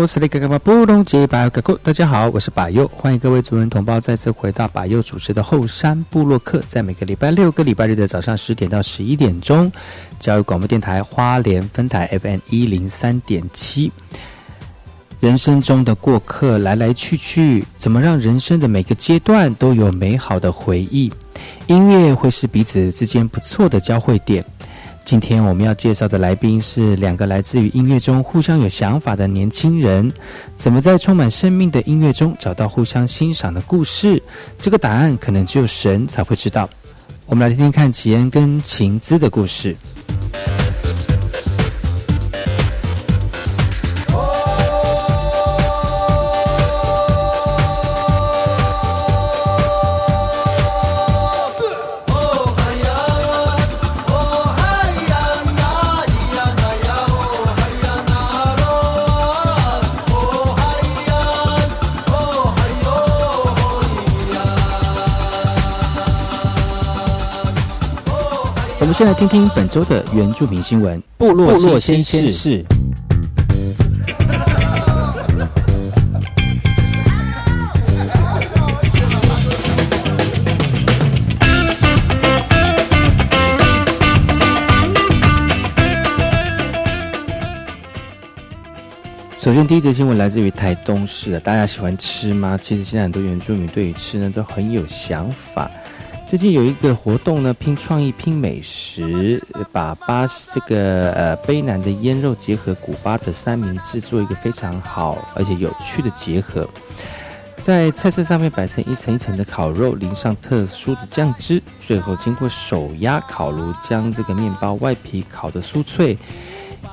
大家好，我是百佑，欢迎各位族人同胞再次回到百佑主持的后山部落客，在每个礼拜六、个礼拜日的早上十点到十一点钟，教育广播电台花莲分台 FM 一零三点七。人生中的过客来来去去，怎么让人生的每个阶段都有美好的回忆？音乐会是彼此之间不错的交汇点。今天我们要介绍的来宾是两个来自于音乐中互相有想法的年轻人，怎么在充满生命的音乐中找到互相欣赏的故事？这个答案可能只有神才会知道。我们来听听看齐恩跟晴姿的故事。先来听听本周的原住民新闻。部落新鲜事。首先，第一则新闻来自于台东市。大家喜欢吃吗？其实现在很多原住民对于吃呢都很有想法。最近有一个活动呢，拼创意、拼美食，把巴这个呃卑南的腌肉结合古巴的三明治，做一个非常好而且有趣的结合。在菜色上面摆成一层一层的烤肉，淋上特殊的酱汁，最后经过手压烤炉，将这个面包外皮烤得酥脆，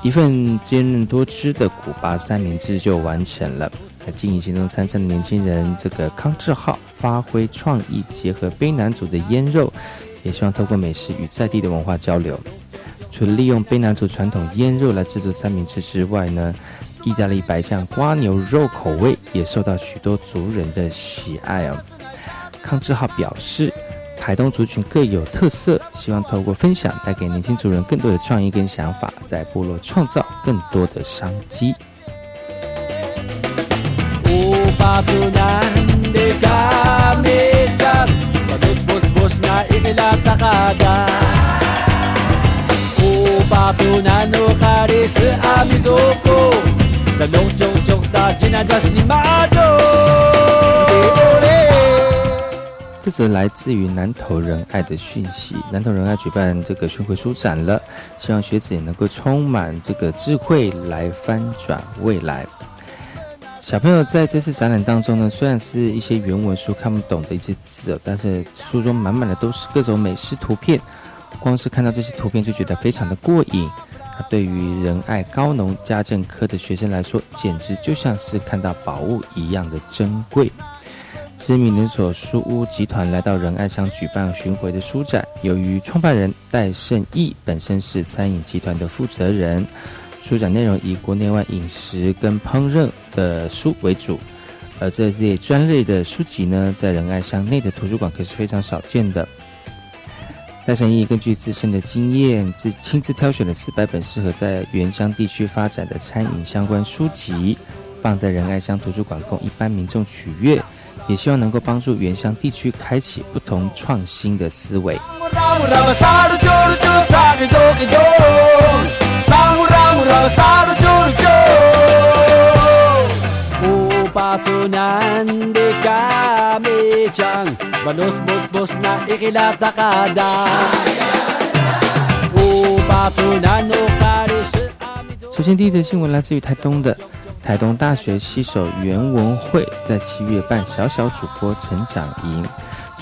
一份坚韧多汁的古巴三明治就完成了。经营行动参赛的年轻人，这个康志浩发挥创意，结合卑南族的腌肉，也希望透过美食与在地的文化交流。除了利用卑南族传统腌肉来制作三明治之外呢，意大利白酱瓜牛肉口味也受到许多族人的喜爱哦。康志浩表示，台东族群各有特色，希望透过分享，带给年轻族人更多的创意跟想法，在部落创造更多的商机。Upatunan de kami dyan Pagus-bus-bus na inilatakada Upatunan no kari sa amizoko Talong-chong-chong da jinajas ni Majo 这则来自于南投仁爱的讯息。南投仁爱举办这个巡回书展了，希望学子也能够充满这个智慧来翻转未来。小朋友在这次展览当中呢，虽然是一些原文书看不懂的一些字，但是书中满满的都是各种美食图片，光是看到这些图片就觉得非常的过瘾。那对于仁爱高农家政科的学生来说，简直就像是看到宝物一样的珍贵。知名连锁书屋集团来到仁爱乡举办巡回的书展，由于创办人戴胜义本身是餐饮集团的负责人。书展内容以国内外饮食跟烹饪的书为主，而这类专类的书籍呢，在仁爱乡内的图书馆可是非常少见的。戴神义根据自身的经验，自亲自挑选了四百本适合在原乡地区发展的餐饮相关书籍，放在仁爱乡图书馆供一般民众取阅，也希望能够帮助原乡地区开启不同创新的思维。首先，第一则新闻来自于台东的台东大学西首袁文慧在七月办小小主播成长营，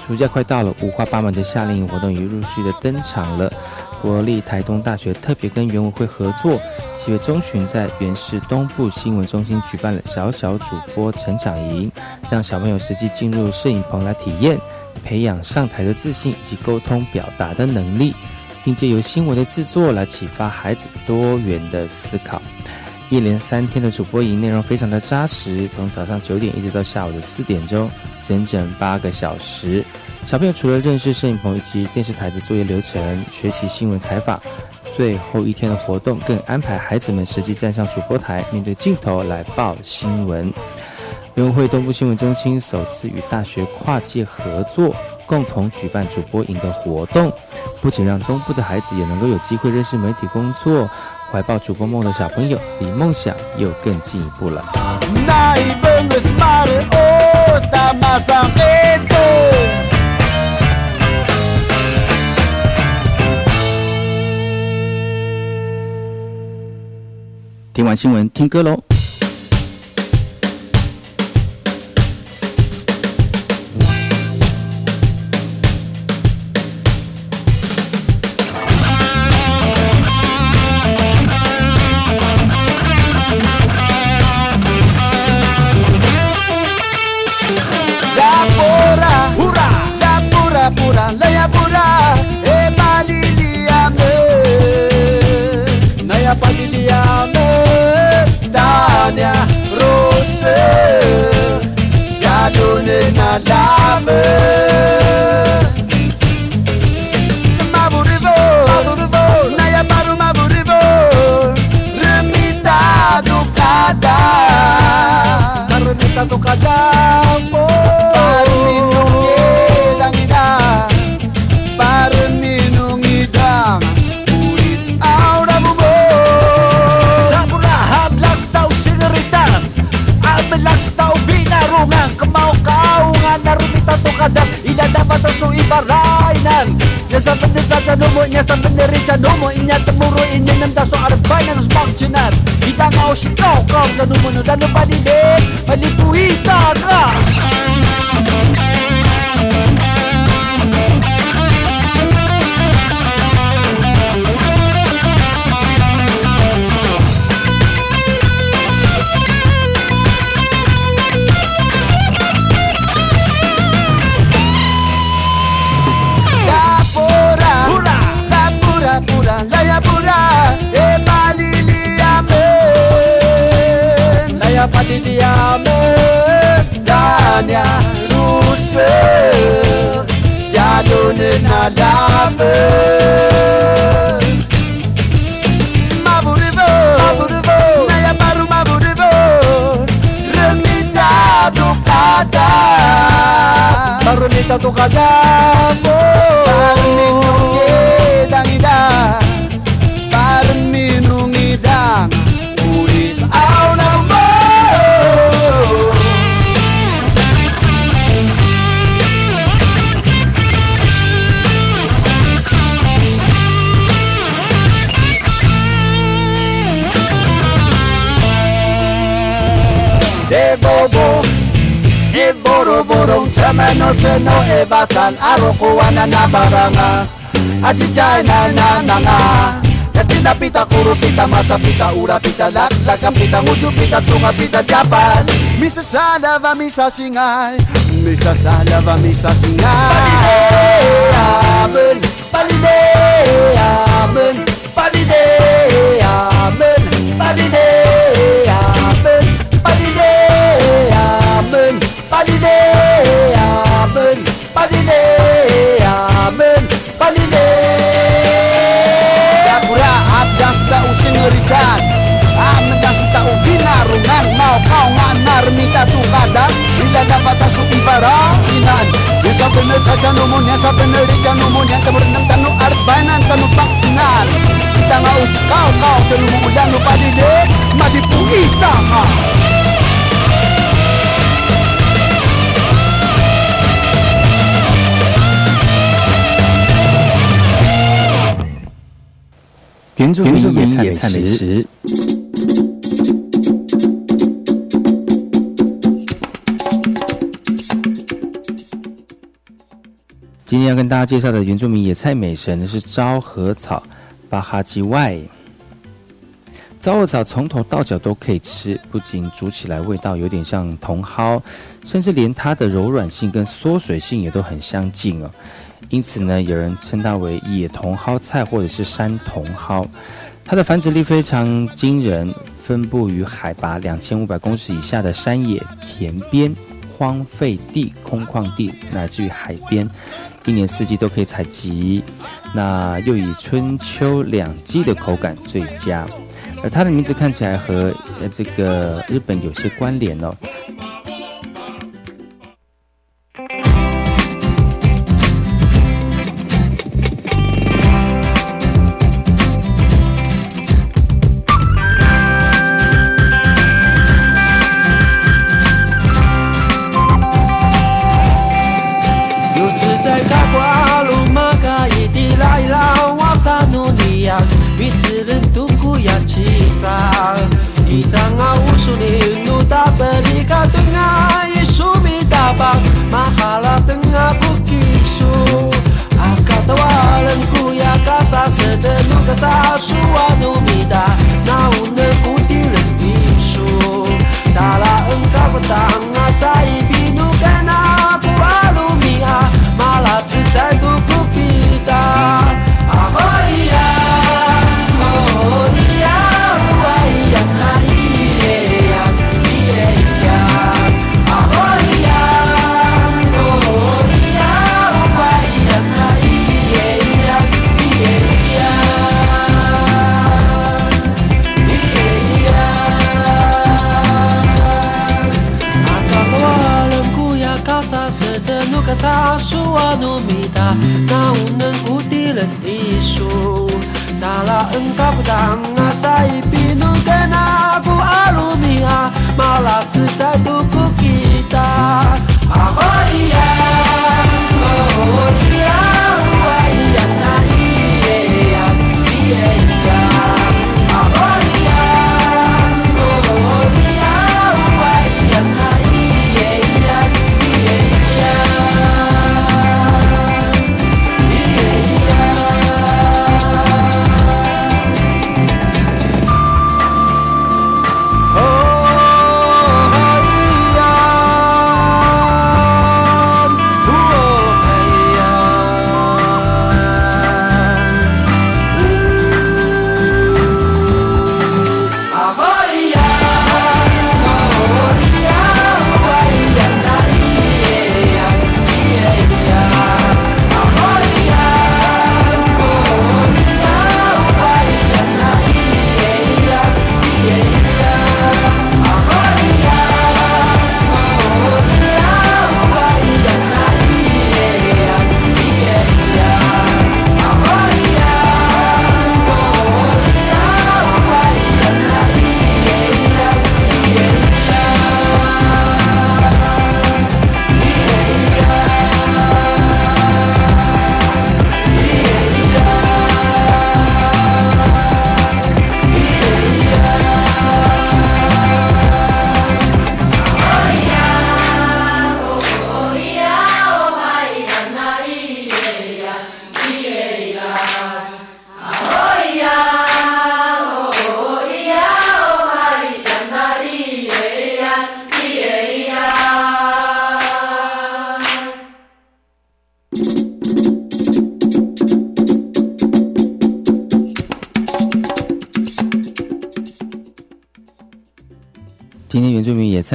暑假快到了，五花八门的夏令营活动已陆续的登场了。国立台东大学特别跟原委会合作，七月中旬在原市东部新闻中心举办了小小主播成长营，让小朋友实际进入摄影棚来体验，培养上台的自信以及沟通表达的能力。并借由新闻的制作来启发孩子多元的思考。一连三天的主播营内容非常的扎实，从早上九点一直到下午的四点钟，整整八个小时。小朋友除了认识摄影棚以及电视台的作业流程，学习新闻采访，最后一天的活动更安排孩子们实际站上主播台，面对镜头来报新闻。联会东部新闻中心首次与大学跨界合作。共同举办主播营的活动，不仅让东部的孩子也能够有机会认识媒体工作，怀抱主播梦的小朋友离梦想又更进一步了。听完新闻，听歌喽。nyasar benerin cadomo inya temuru inya nemta so arbay na nos bang chinar nga o si kau kau danu munu danu padide Padipuita ra Thank. padiliame ndani ya rushwe janone na lave mavurivo mavurivo na ya baru mavurivo remita tukada barumita tukada baru. barumita borong tshemeno tseno e batlang a re go wanana baranga a tšitšaenanananga Katina pita, kuru pita, mata pita, ura pita, lak laka pita, nguju pita, tsunga pita, japan Misa salava, misa singai Misa salava, misa singai Palilea, palilea dapat asu ibara inan Yasa bener saja numun Yasa bener ija numun Yang temur enam tanu arbanan tanu pakcinan Kita ngau kau kau telu mudan lupa dide Madipu itama 原住民野菜美食。 今天要跟大家介绍的原住民野菜美食呢是昭和草巴哈基外。昭和草从头到脚都可以吃，不仅煮起来味道有点像茼蒿，甚至连它的柔软性跟缩水性也都很相近哦。因此呢，有人称它为野茼蒿菜或者是山茼蒿。它的繁殖力非常惊人，分布于海拔两千五百公尺以下的山野、田边、荒废地、空旷地，乃至于海边。一年四季都可以采集，那又以春秋两季的口感最佳，而它的名字看起来和这个日本有些关联哦。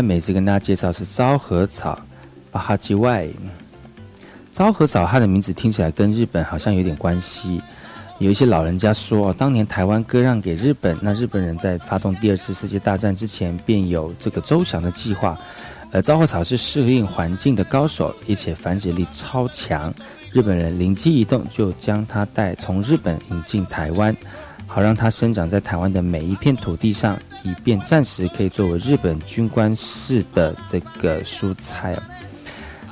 每次跟大家介绍是昭和草，巴哈基外。昭和草它的名字听起来跟日本好像有点关系。有一些老人家说，当年台湾割让给日本，那日本人在发动第二次世界大战之前便有这个周详的计划。而昭和草是适应环境的高手，而且繁殖力超强。日本人灵机一动，就将它带从日本引进台湾。好让它生长在台湾的每一片土地上，以便暂时可以作为日本军官式的这个蔬菜。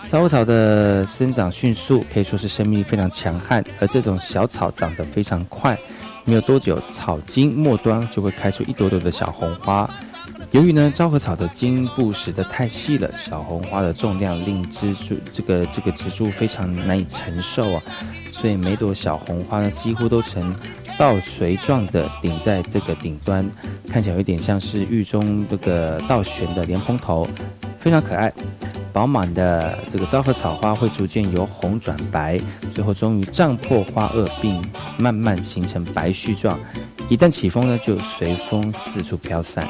昭和草的生长迅速，可以说是生命力非常强悍。而这种小草长得非常快，没有多久，草茎末端就会开出一朵朵的小红花。由于呢，昭和草的茎部实在太细了，小红花的重量令蜘蛛这个这个植株非常难以承受啊，所以每朵小红花呢，几乎都呈倒垂状的顶在这个顶端，看起来有点像是玉中这个倒悬的莲蓬头，非常可爱。饱满的这个昭和草花会逐渐由红转白，最后终于胀破花萼，并慢慢形成白絮状。一旦起风呢，就随风四处飘散。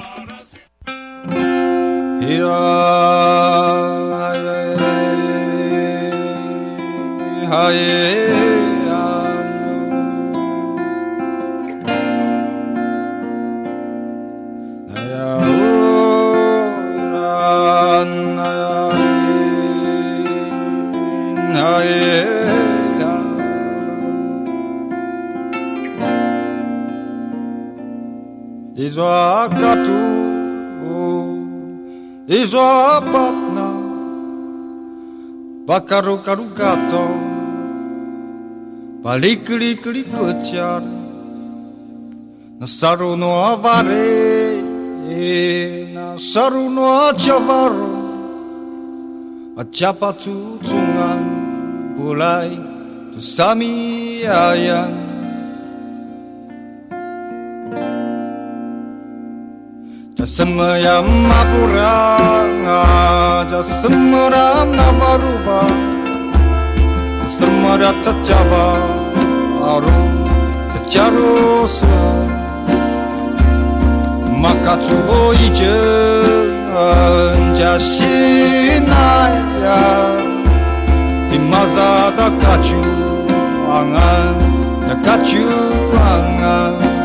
Izakatu i żabotna Pakarukarukato Palikliklikuciar Na saruno awary Na saruno aciawaru Aciapatu tungan bulay tu sami ayang Jasmya mapura, jasmra navaruva, jasmra tachava, aru tacharosa, makachuo ije, jashinaya, imazada kachu, angan, kachu angan.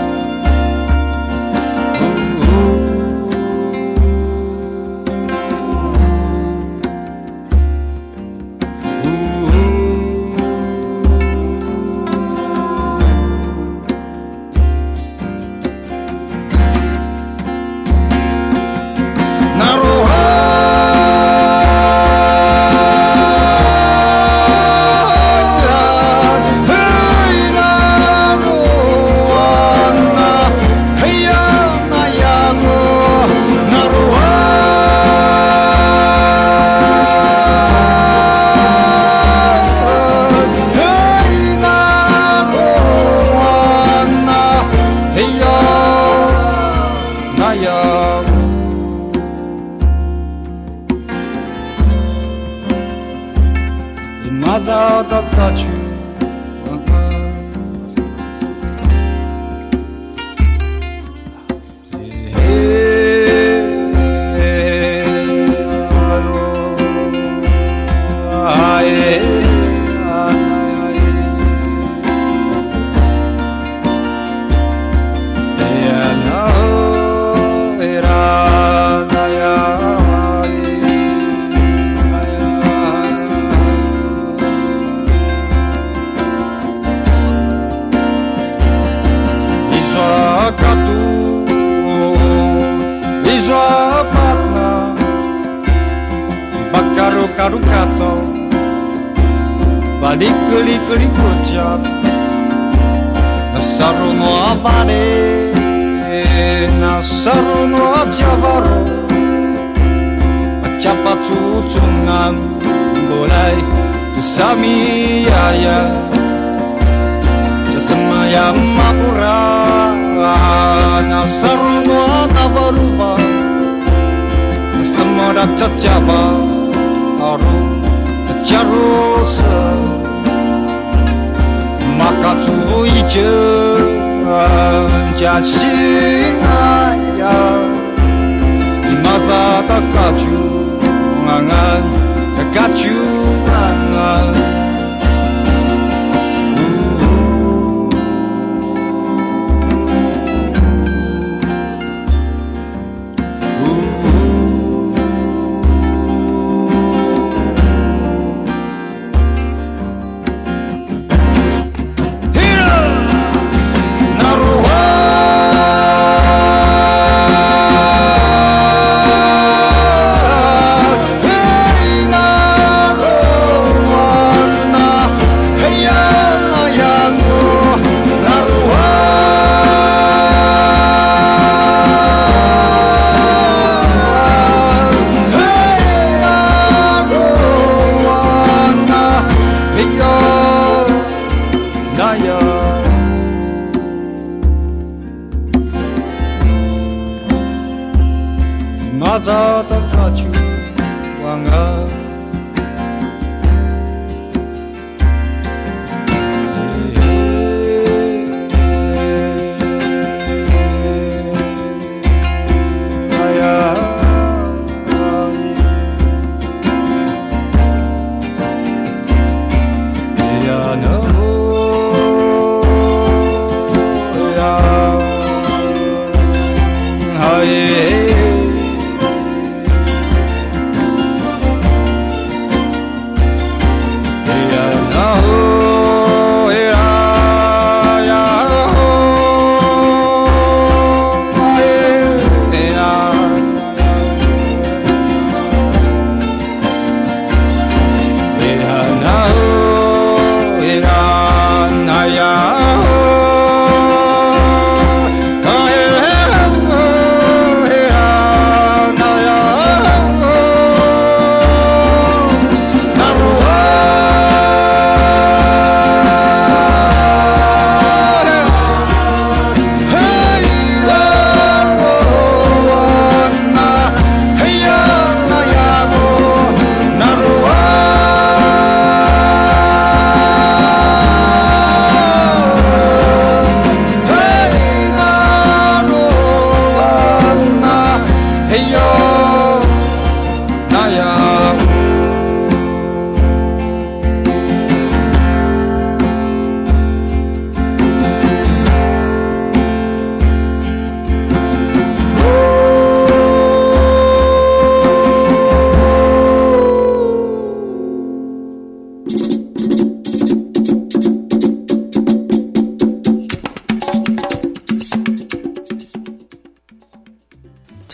A lick, lick, lick, good job. A sorrow no avare, na no javaro. A chapa tsutsungam, bolai, tu sami ya Jasamaya mapura, nasaru sorrow no navaruva. Nasamara chachava, aro. 바꿔주고 잊은 자신 나야. 이마사 닦아주 항한 닦아주 항한. Maza ta kachu wanga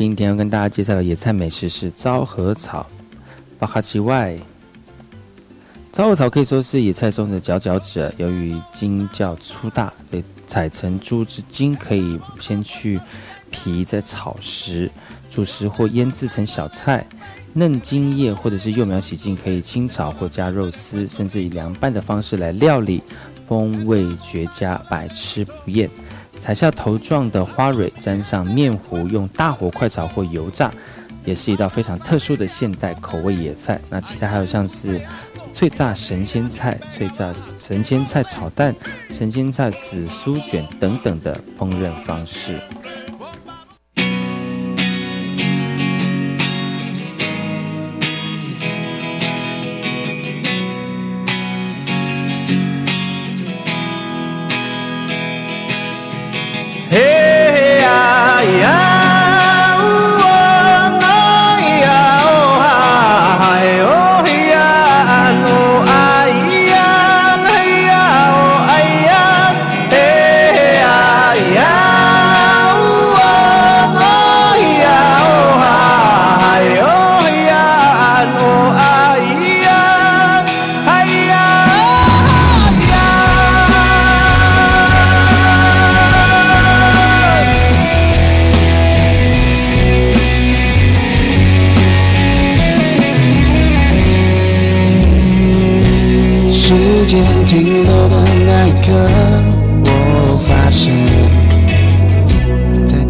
今天要跟大家介绍的野菜美食是昭和草，巴哈奇外。昭和草可以说是野菜中的佼佼者，由于茎较粗大，被采成株之茎可以先去皮，再炒食、煮食或腌制成小菜。嫩茎叶或者是幼苗洗净，可以清炒或加肉丝，甚至以凉拌的方式来料理，风味绝佳，百吃不厌。采下头状的花蕊，沾上面糊，用大火快炒或油炸，也是一道非常特殊的现代口味野菜。那其他还有像是脆炸神仙菜、脆炸神仙菜炒蛋、神仙菜紫苏卷等等的烹饪方式。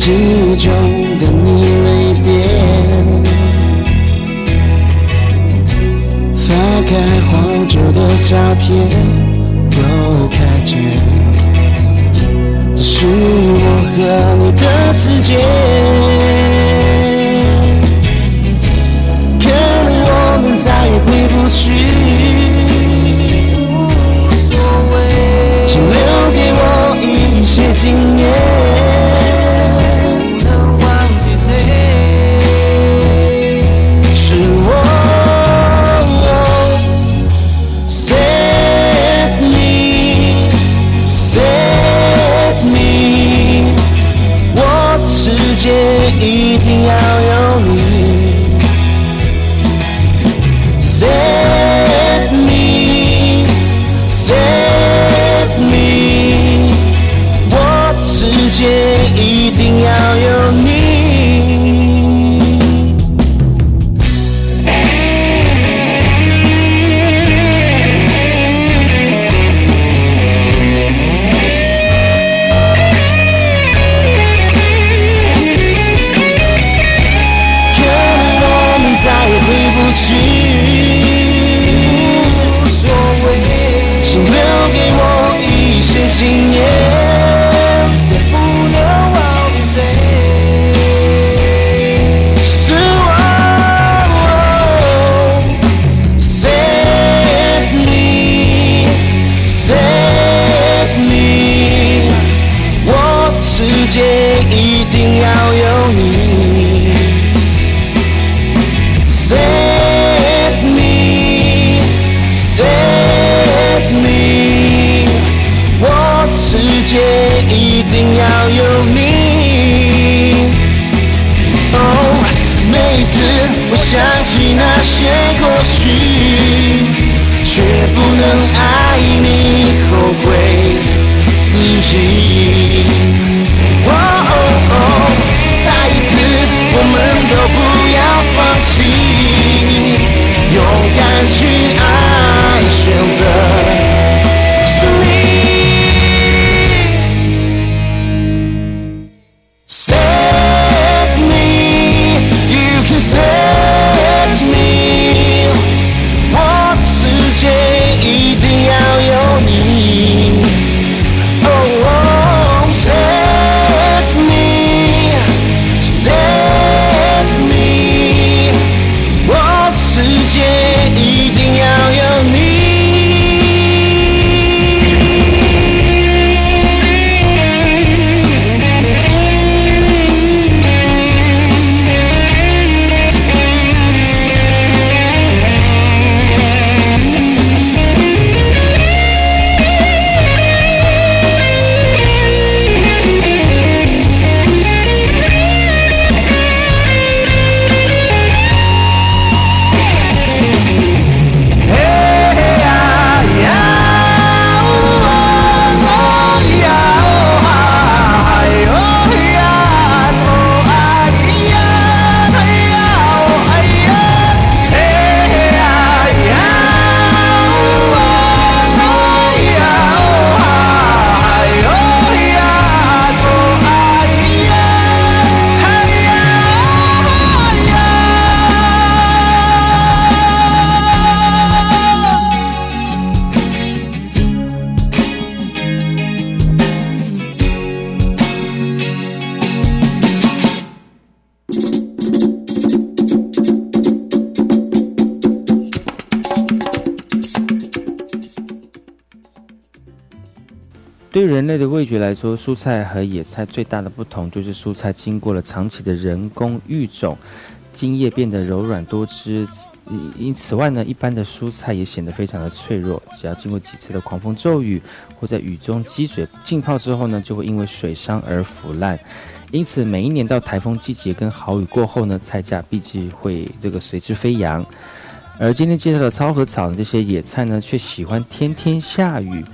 记忆中的你没变，翻开黄酒的照片都看见，这是我和你的世界。可能我们再也回不去。对人类的味觉来说，蔬菜和野菜最大的不同就是蔬菜经过了长期的人工育种，茎叶变得柔软多汁。因此外呢，一般的蔬菜也显得非常的脆弱，只要经过几次的狂风骤雨，或在雨中积水浸泡之后呢，就会因为水伤而腐烂。因此，每一年到台风季节跟好雨过后呢，菜价必定会这个随之飞扬。而今天介绍的超和草这些野菜呢，却喜欢天天下雨。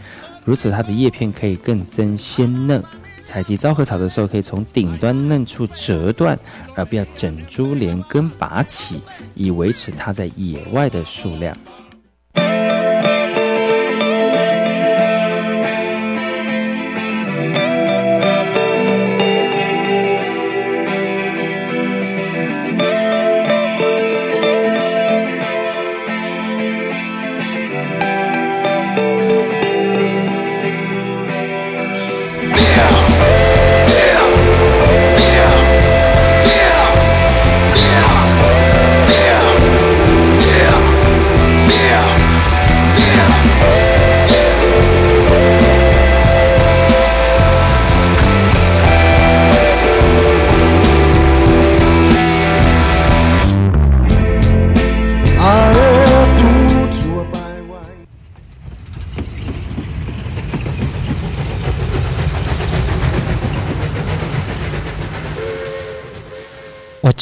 如此，它的叶片可以更增鲜嫩。采集昭和草的时候，可以从顶端嫩处折断，而不要整株连根拔起，以维持它在野外的数量。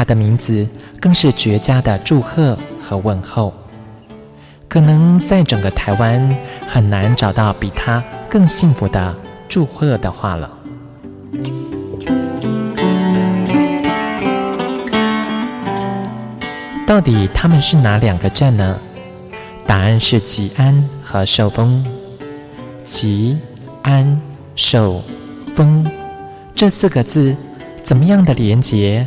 他的名字更是绝佳的祝贺和问候，可能在整个台湾很难找到比他更幸福的祝贺的话了。到底他们是哪两个站呢？答案是吉安和寿丰。吉安寿丰这四个字，怎么样的连结？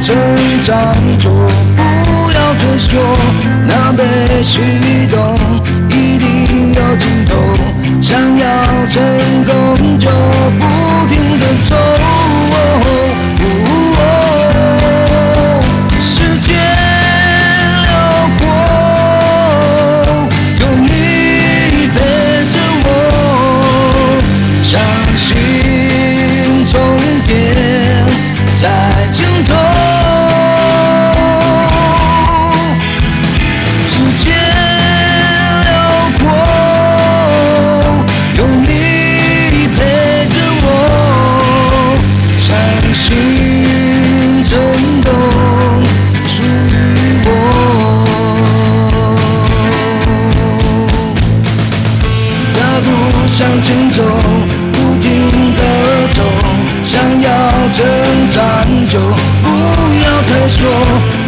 成长就不要退缩，那被启动一定有尽头，想要成功就不停的走。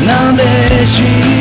那被启动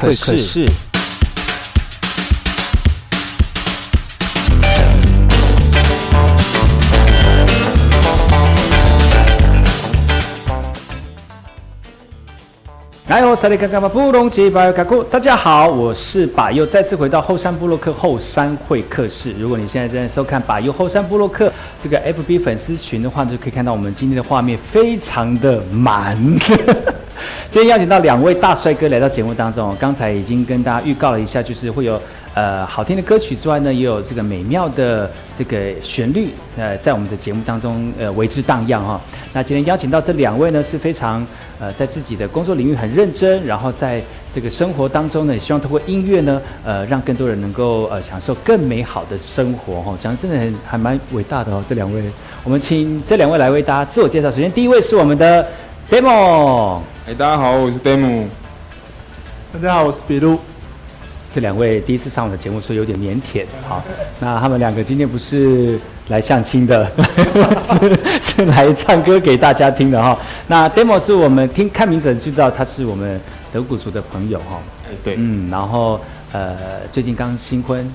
可是来哦，萨利卡卡巴布隆吉巴尤卡库，大家好，我是把佑，再次回到后山部落客后山会客室。如果你现在正在收看把佑后山部落客这个 FB 粉丝群的话，就可以看到我们今天的画面非常的满。今天邀请到两位大帅哥来到节目当中，刚才已经跟大家预告了一下，就是会有呃好听的歌曲之外呢，也有这个美妙的这个旋律，呃，在我们的节目当中呃为之荡漾哈、那今天邀请到这两位呢是非常呃在自己的工作领域很认真，然后在这个生活当中呢，也希望通过音乐呢，呃，让更多人能够呃享受更美好的生活哈、讲得真的很还蛮伟大的哦，这两位，我们请这两位来为大家自我介绍。首先第一位是我们的 Demo。哎、大家好，我是 Demo。大家好，我是比路。这两位第一次上我的节目，所以有点腼腆。好，那他们两个今天不是来相亲的，是 是来唱歌给大家听的哈。那 Demo 是我们听看名字就知道他是我们德古族的朋友哈。哎、对，嗯，然后呃，最近刚新婚，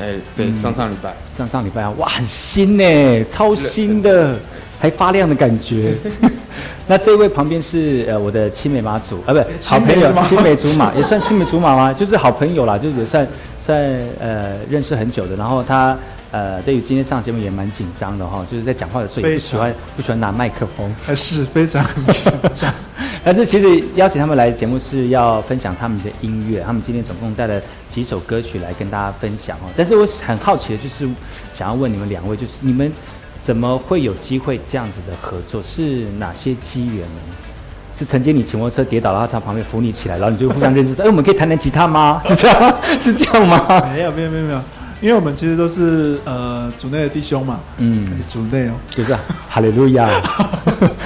哎、对，嗯上上礼拜，上上礼拜啊，哇，很新呢，超新的，还发亮的感觉。那这位旁边是呃我的青梅马祖啊，不是好朋友，青梅竹马也算青梅竹马吗？就是好朋友啦，就是也算算呃认识很久的。然后他呃对于今天上节目也蛮紧张的哈，就是在讲话的时候也不喜欢不喜欢拿麦克风。还是非常紧张。但是其实邀请他们来节目是要分享他们的音乐，他们今天总共带了几首歌曲来跟大家分享哦。但是我很好奇的就是想要问你们两位，就是你们怎么会有机会这样子的合作？是哪些机缘呢？是曾经你骑摩托车跌倒，然后他旁边扶你起来，然后你就互相认识说：“ 哎，我们可以弹弹吉他吗？”是这样，是这样吗？没有没有没有没有，因为我们其实都是呃组内的弟兄嘛，嗯，组内哦，就是 哈利路亚，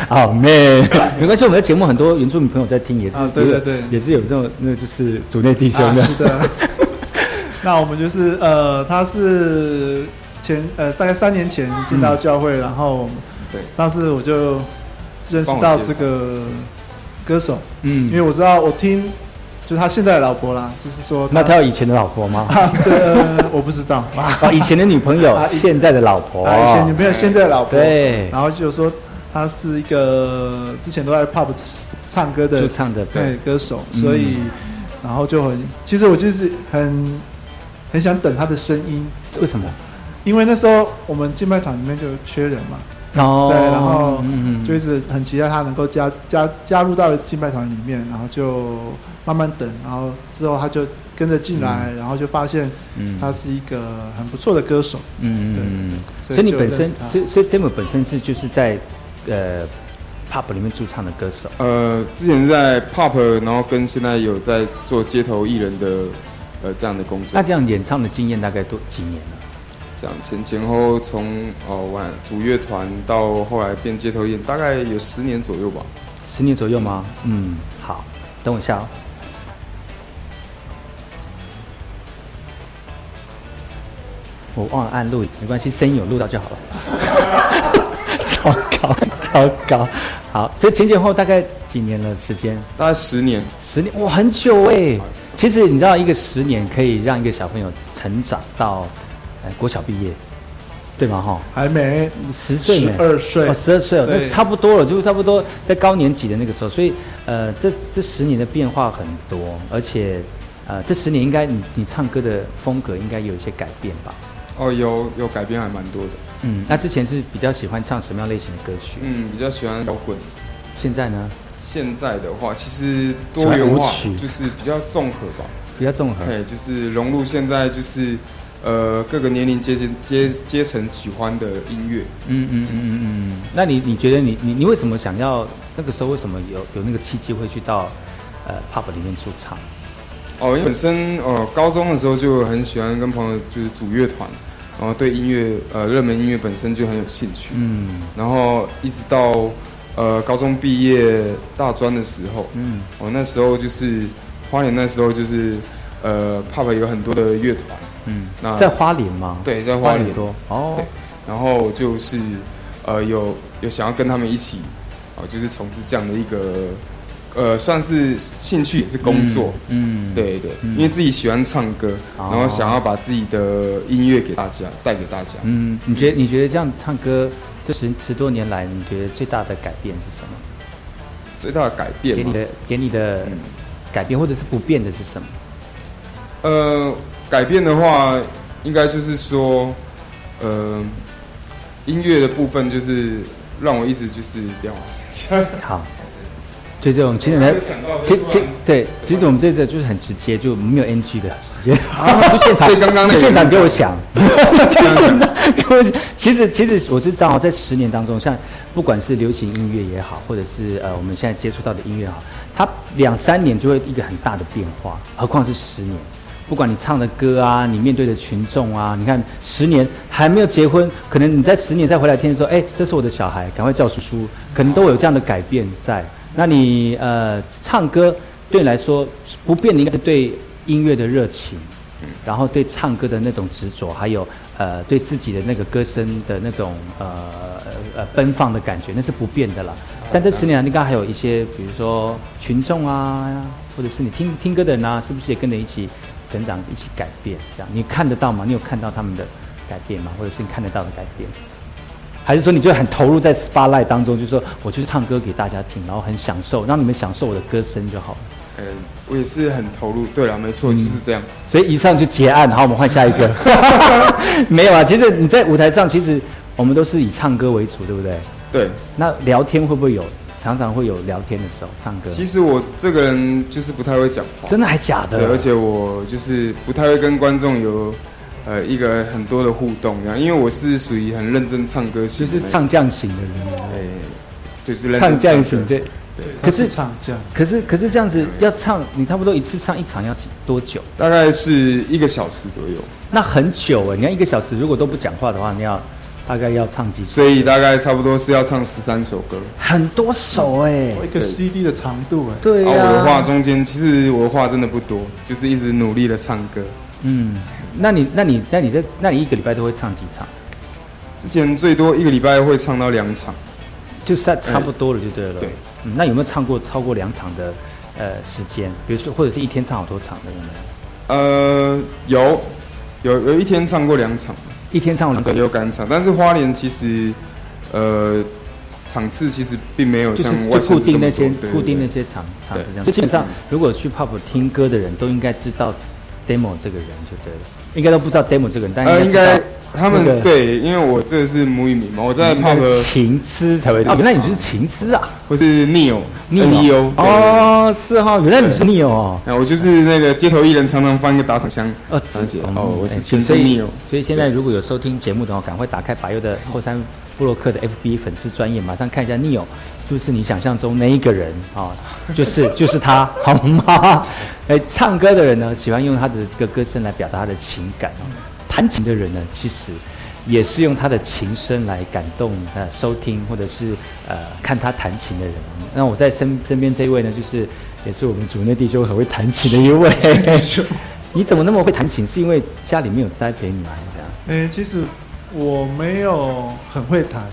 好 man，没关系，我们的节目很多原住民朋友在听，也是啊对对对也是有这种那就是组内弟兄啊的，是的。那我们就是呃，他是前呃大概三年前进到教会，然后对，当时我就认识到这个歌手，嗯。因为我知道我听就是他现在的老婆啦，就是说那他有以前的老婆吗？啊，这呃我不知道。啊，哦，以前的女朋友 啊，现在的老婆。啊，以前女朋友现在的老婆，对。然后就说他是一个之前都在 pub 唱歌的就唱的对。对歌手，嗯。所以然后就很，其实我就是很很想等他的声音，为什么？因为那时候我们敬拜团里面就缺人嘛，哦对，然后嗯嗯就一直很期待他能够加加加入到敬拜团里面，然后就慢慢等，然后之后他就跟着进来，然后就发现嗯。他是一个很不错的歌手，嗯嗯嗯，所以你本身所以所以 Demo 本身是就是在呃 pop 里面驻唱的歌手。呃，之前在 pop，然后跟现在有在做街头艺人的呃这样的工作。那。这样演唱的经验大概多几年了？这样前前后从哦玩主乐团到后来变街头艺人，大概有十年左右吧。十年左右吗？嗯，好，等我一下哦。我忘了按录影，没关系，声音有录到就好了。糟糕，糟糕。好，所以前前后大概几年了时间？大概十年。十年，哇，很久哎。其实你知道，一个十年可以让一个小朋友成长到呃国小毕业，对吗？哈，还没十岁没12岁哦，十二岁哦，那差不多了，就差不多在高年级的那个时候。所以，呃，这这十年的变化很多，而且，呃，这十年应该你你唱歌的风格应该有一些改变吧？哦，有有改变还蛮多的。嗯，那之前是比较喜欢唱什么样类型的歌曲？嗯，比较喜欢摇滚。现在呢？现在的话，其实多元化就是比较综合吧。比较综合。对，就是融入现在就是呃各个年龄阶阶阶阶层喜欢的音乐。嗯嗯嗯嗯嗯。那你你觉得你你你为什么想要那个时候为什么有有那个契机会去到呃 pub 里面驻唱？哦，因为本身呃高中的时候就很喜欢跟朋友就是组乐团，然后对音乐呃热门音乐本身就很有兴趣。嗯然后一直到呃高中毕业大专的时候，嗯，我、那时候就是花莲那时候就是呃 pub 有很多的乐团，嗯。那在花莲吗？对，在花莲。多。哦。对，然后就是呃有有想要跟他们一起啊、就是从事这样的一个呃算是兴趣也是工作，嗯，嗯。对对，嗯。因为自己喜欢唱歌，哦然后想要把自己的音乐给大家带给大家。嗯，你觉得你觉得这样唱歌这十十多年来，你觉得最大的改变是什么？最大的改变嘛给你的给你的嗯。改变或者是不变的是什么？呃，改变的话，应该就是说，呃，音乐的部分就是让我一直就是这样往下。好，对这种其实呢，其其对，其实我们这个就是很直接，就没有 NG 的直接，就 现场，所以刚刚那个现场给我想，其实其实我知道，在十年当中，像不管是流行音乐也好，或者是呃我们现在接触到的音乐也好，它两三年就会一个很大的变化，何况是十年。不管你唱的歌啊，你面对的群众啊，你看十年还没有结婚，可能你在十年再回来听说，哎，这是我的小孩，赶快叫叔叔，可能都有这样的改变在。那你呃唱歌对你来说不变的应该是对音乐的热情，然后对唱歌的那种执着，还有呃对自己的那个歌声的那种呃呃奔放的感觉，那是不变的啦。但这十年来，应该还有一些，比如说群众啊，或者是你听听歌的人啊，是不是也跟着一起成长、一起改变？这样你看得到吗？你有看到他们的改变吗？或者是你看得到的改变？还是说你就很投入在 spotlight 当中，就是说我去唱歌给大家听，然后很享受，让你们享受我的歌声就好了。嗯，我也是很投入。对了，没错，嗯就是这样。所以以上就结案，好，我们换下一个。没有啊，其实你在舞台上，其实我们都是以唱歌为主，对不对？对，那聊天会不会有？常常会有聊天的时候唱歌。其实我这个人就是不太会讲话，真的还假的？对，而且我就是不太会跟观众有呃一个很多的互动，这样，因为我是属于很认真唱歌就型就，是唱将型的人，哎，就是认真唱将歌型对。可是可是唱将，可是可是这样子要唱，你差不多一次唱一场要几多久？大概是一个小时左右，那很久哎！你看一个小时，如果都不讲话的话，你要大概要唱几首？所以大概差不多是要唱十三首歌。很多首哎。一个 CD 的长度哎，对呀、然后我的话中间，其实我的话真的不多，就是一直努力的唱歌。嗯，那你那你那你在那你一个礼拜都会唱几场？之前最多一个礼拜会唱到两场，就是差差不多了就对了。对嗯，那有没有唱过超过两场的呃时间？比如说，或者是一天唱好多场的有没有？呃，有有有一天唱过两场，一天唱过两对，场，有赶场，但是花莲其实呃场次其实并没有像外就固定那些些固定那些场场子这样。就基本上，如果去 pop 听歌的人都应该知道 demo 这个人就对了，应该都不知道 demo 这个人，但呃应该他们、那个对，因为我这个是母语名嘛，我在应该 pop 情痴才会啊，原来你就是情痴啊？或是 Neo，Neo。Neo 哦，是哈，原来你是 Neo 哦。我就是那个街头艺人，常常放一个打赏箱，哦，哦，我哎是情所以 Neo，所以现在如果有收听节目的话，赶快打开白优的后山布洛克的 FB 粉丝专业，马上看一下 Neo 是不是你想象中那一个人？啊、就是就是他，好吗？哎，唱歌的人呢，喜欢用他的这个歌声来表达他的情感哦；弹琴的人呢，其实也是用他的琴声来感动呃收听或者是呃看他弹琴的人。那我在身身边这一位呢，就是也是我们组内弟兄很会弹琴的一位。你怎么那么会弹琴？是因为家里面有栽培你吗？还是这样？诶、其实我没有很会弹，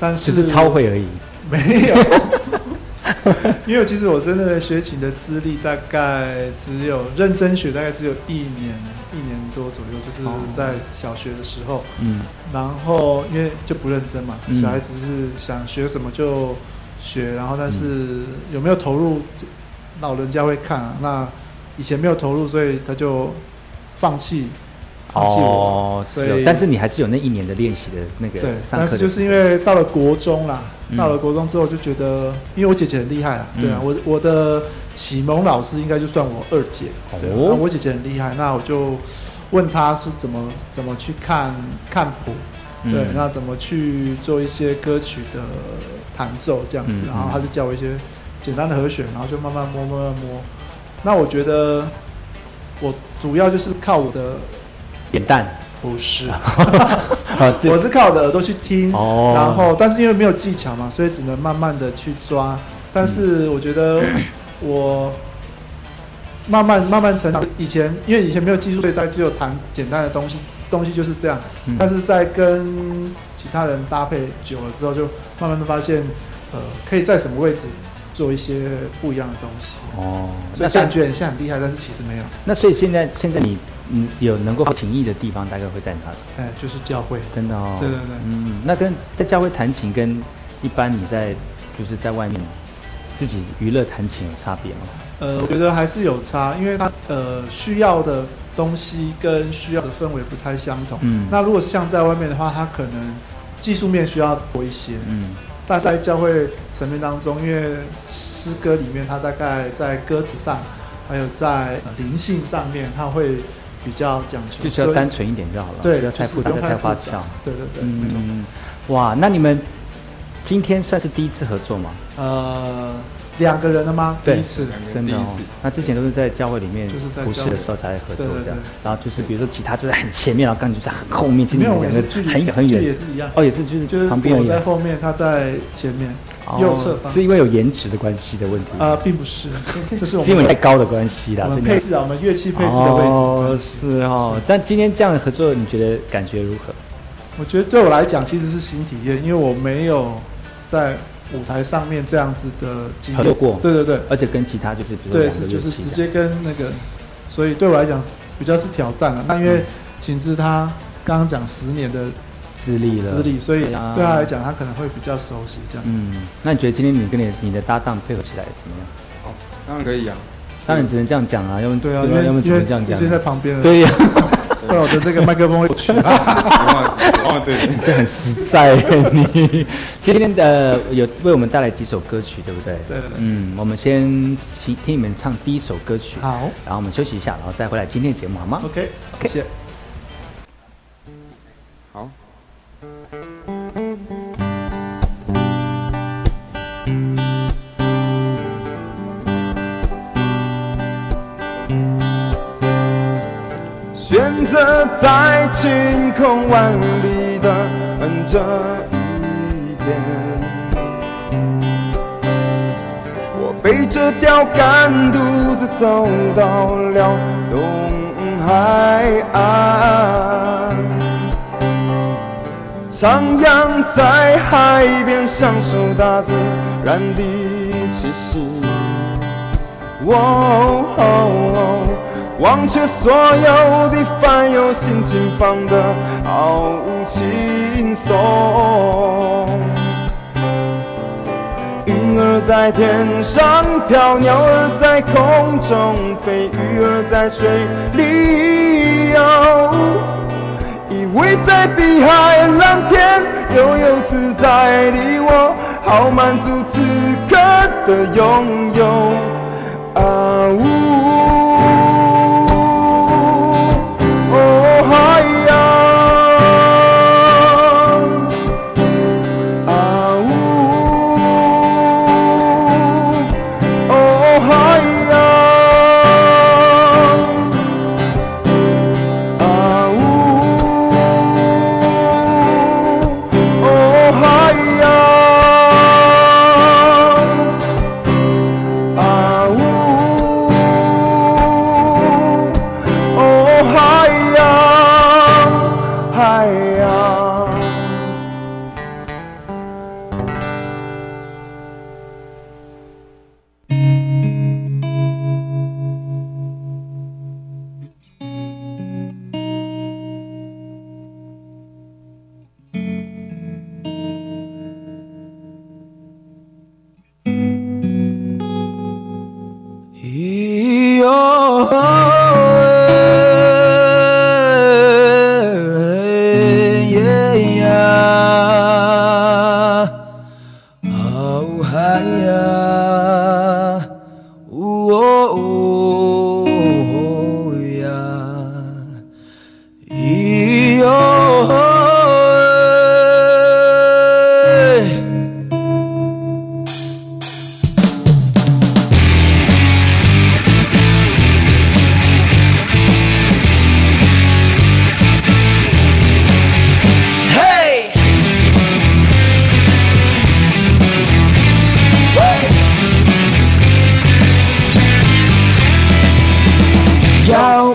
但是只是超会而已。没有，因为其实我真的学琴的资历大概只有认真学，大概只有一年一年多左右，就是哦在小学的时候。嗯，然后因为就不认真嘛，嗯小孩子就是想学什么就学，然后但是有没有投入，老人家会看、啊。那以前没有投入，所以他就放弃，放弃我。哦，所以，哦但是你还是有那一年的练习的那个对，但是就是因为到了国中啦，嗯到了国中之后就觉得，因为我姐姐很厉害啦，嗯对啊，我我的启蒙老师应该就算我二姐，对，哦我姐姐很厉害，那我就问她是怎么怎么去看看谱，嗯。对，那怎么去做一些歌曲的弹奏这样子，嗯然后她就教我一些简单的和弦，然后就慢慢摸慢慢摸。那我觉得我主要就是靠我的扁担，不是，我是靠我的耳朵去听，哦。然后但是因为没有技巧嘛，所以只能慢慢的去抓。但是我觉得我慢慢慢慢成长，以前因为以前没有技术，所以大家只有弹简单的东西，东西就是这样。嗯但是在跟其他人搭配久了之后，就慢慢的发现，呃，可以在什么位置做一些不一样的东西。哦，所以那感觉很像很厉害，但是其实没有。那所以现在现在你嗯有能够情谊的地方，大概会在哪里？哎，就是教会。真的哦，对对对嗯，那跟在教会弹琴跟一般你在就是在外面自己娱乐弹琴有差别吗？呃，我觉得还是有差，因为它呃需要的东西跟需要的氛围不太相同。嗯那如果是像在外面的话，它可能技术面需要多一些。嗯但是在教会层面当中，因为诗歌里面它大概在歌词上，还有在呃灵性上面，它会比较讲究，就是要单纯一点就好了，对，不要太复杂，太花复杂俏。对对对。嗯，哇，那你们今天算是第一次合作吗？呃，两个人了吗？第对一次，两个人真的、哦第一次，那之前都是在教会里面就是在服侍的时候才合作这样对，然后就是比如说吉他就在很前面，然后钢琴就在很后面，其实们两个距离很很远距离也。是一样。哦，也是就是就是旁边。我在后面，他在前面，哦右侧方。是因为有颜值的关系的问题，呃，并不是，就是我是因为们太高的关系啦，配置啊，我们乐器配置的位置的哦。是哦。但今天这样的合作，你觉得感觉如何？我觉得对我来讲其实是新体验，因为我没有在舞台上面这样子的经验合作过对对对，而且跟其他就是对是就是直接跟那个，所以对我来讲比较是挑战了。那因为嗯秦之他刚刚讲十年的资历了，资历，所以对啊他来讲他可能会比较熟悉这样子。嗯，那你觉得今天你跟你你的搭档配合起来怎么样？当然可以啊。当然只能这样讲啊，要不对啊，要不然只因为因为能这样讲直接。在旁边了，对呀，我的这个麦克风会去。哦，对，这 很实在你。今天的有为我们带来几首歌曲，对不对？对对对嗯，我们先听听你们唱第一首歌曲，好然后我们休息一下，然后再回来今天的节目好吗？，OK，OK 谢谢。选择在晴空万里的这一天，我背着钓竿，独自走到了东海岸，徜徉在海边，享受大自然的气息。忘却所有的烦忧，心情放得毫无轻松。云儿在天上飘，鸟儿在空中飞，鱼儿在水里游。依偎在碧海蓝天，悠悠自在的我，好满足此刻的拥有。啊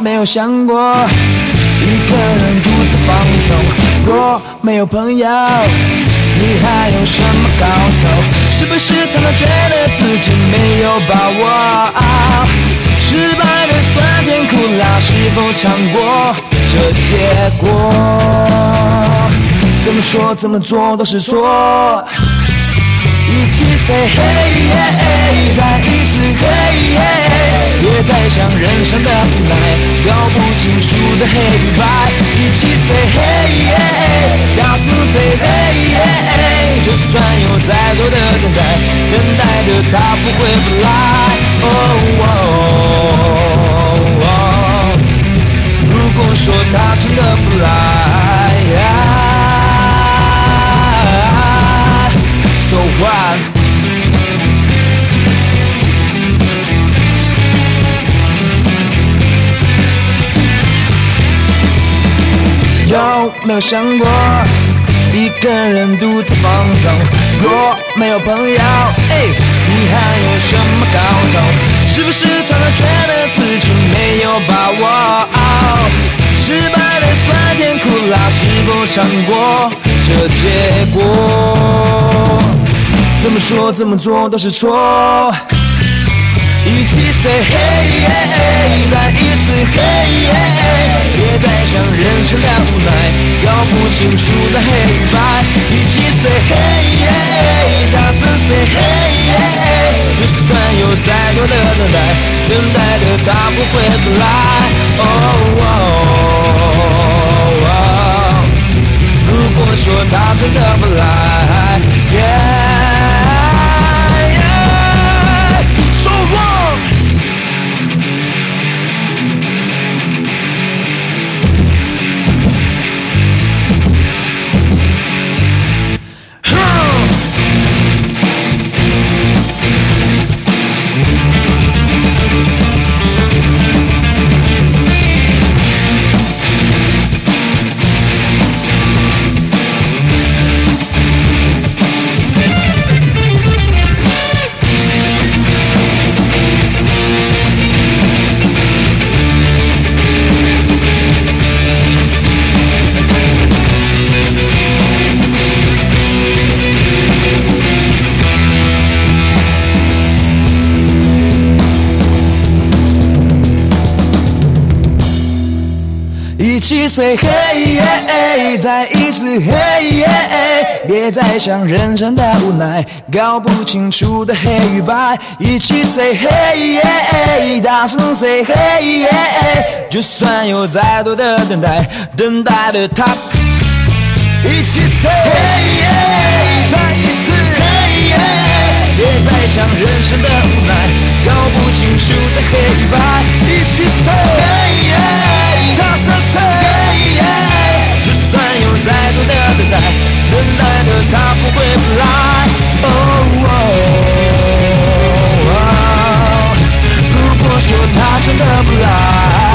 没有想过一个人独自放纵？若没有朋友，你还有什么搞头？是不是常常觉得自己没有把握？失败的酸甜苦辣，是否尝过这结果？怎么说怎么做都是错。一起 say hey，再一次 hey，别再想人生的无奈，搞不清楚的黑与白。一起 say hey，大声 say hey，就算有再多的等待，等待的他不会不来。如果说他真的不来。有没有想过一个人独自放纵？若没有朋友，哎，你还有什么搞头？是不是常常觉得自己没有把握？失败的酸甜苦辣，是否尝过这结果？怎么说怎么做都是错。一起 say hey，再一次 hey，别再想人生的无奈，搞不清楚的黑白。一起 say hey，大声 say hey，就算有再多的等待，等待的他不会不来。如果说他真的不来。一 say hey，再一次 hey，别再想人生的无奈，搞不清楚的黑与白。一起 say hey，大声 say hey，就算有再多的等待，等待的他。一起 say hey，再一次 hey，别再想人生的无奈，搞不清楚的黑与白。一起 say hey，大声 say，就算有再多的等待，等待的他不会不来。oh，如果说他真的不来。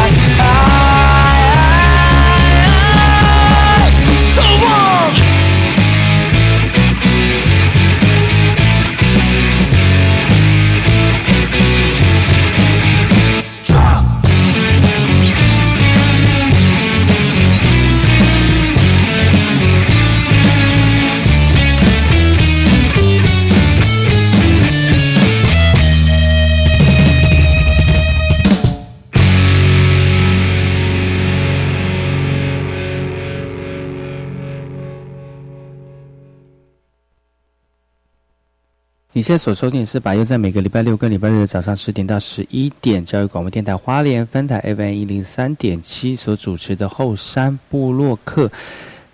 现在所收听的是把又在每个礼拜六跟礼拜日的早上十点到十一点，教育广播电台花莲分台 FM 一零三点七所主持的后山部落客。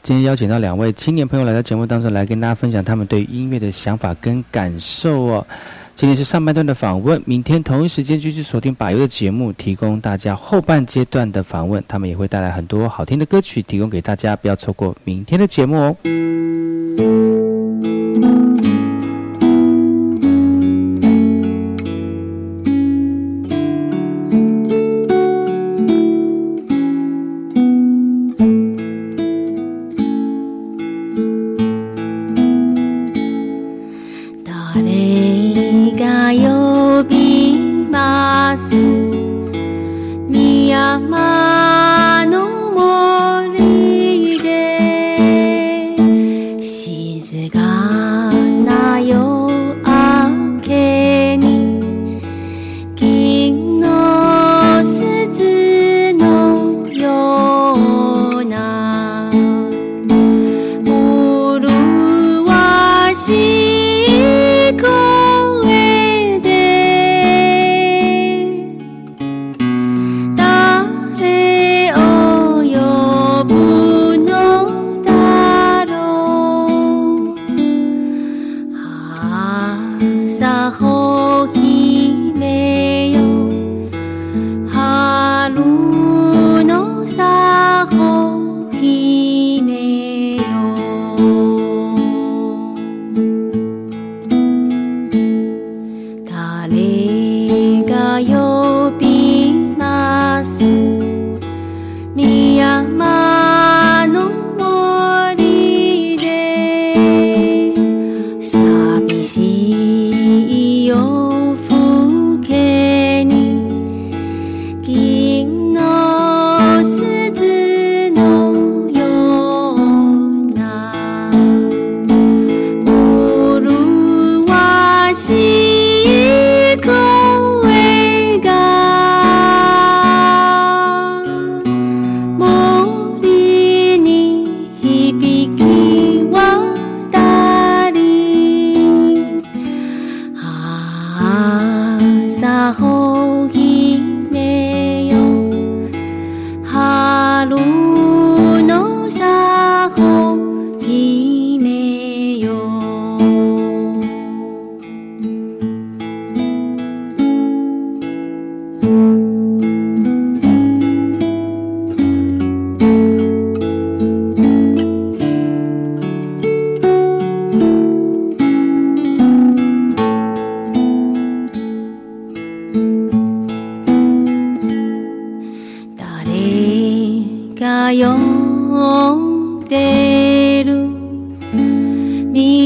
今天邀请到两位青年朋友来到节目当中，来跟大家分享他们对音乐的想法跟感受哦。今天是上半段的访问，明天同一时间继续锁定把优的节目，提供大家后半阶段的访问。他们也会带来很多好听的歌曲，提供给大家，不要错过明天的节目哦。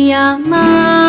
深山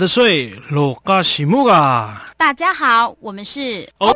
的水，罗嘎西木啊！大家好，我们是哦。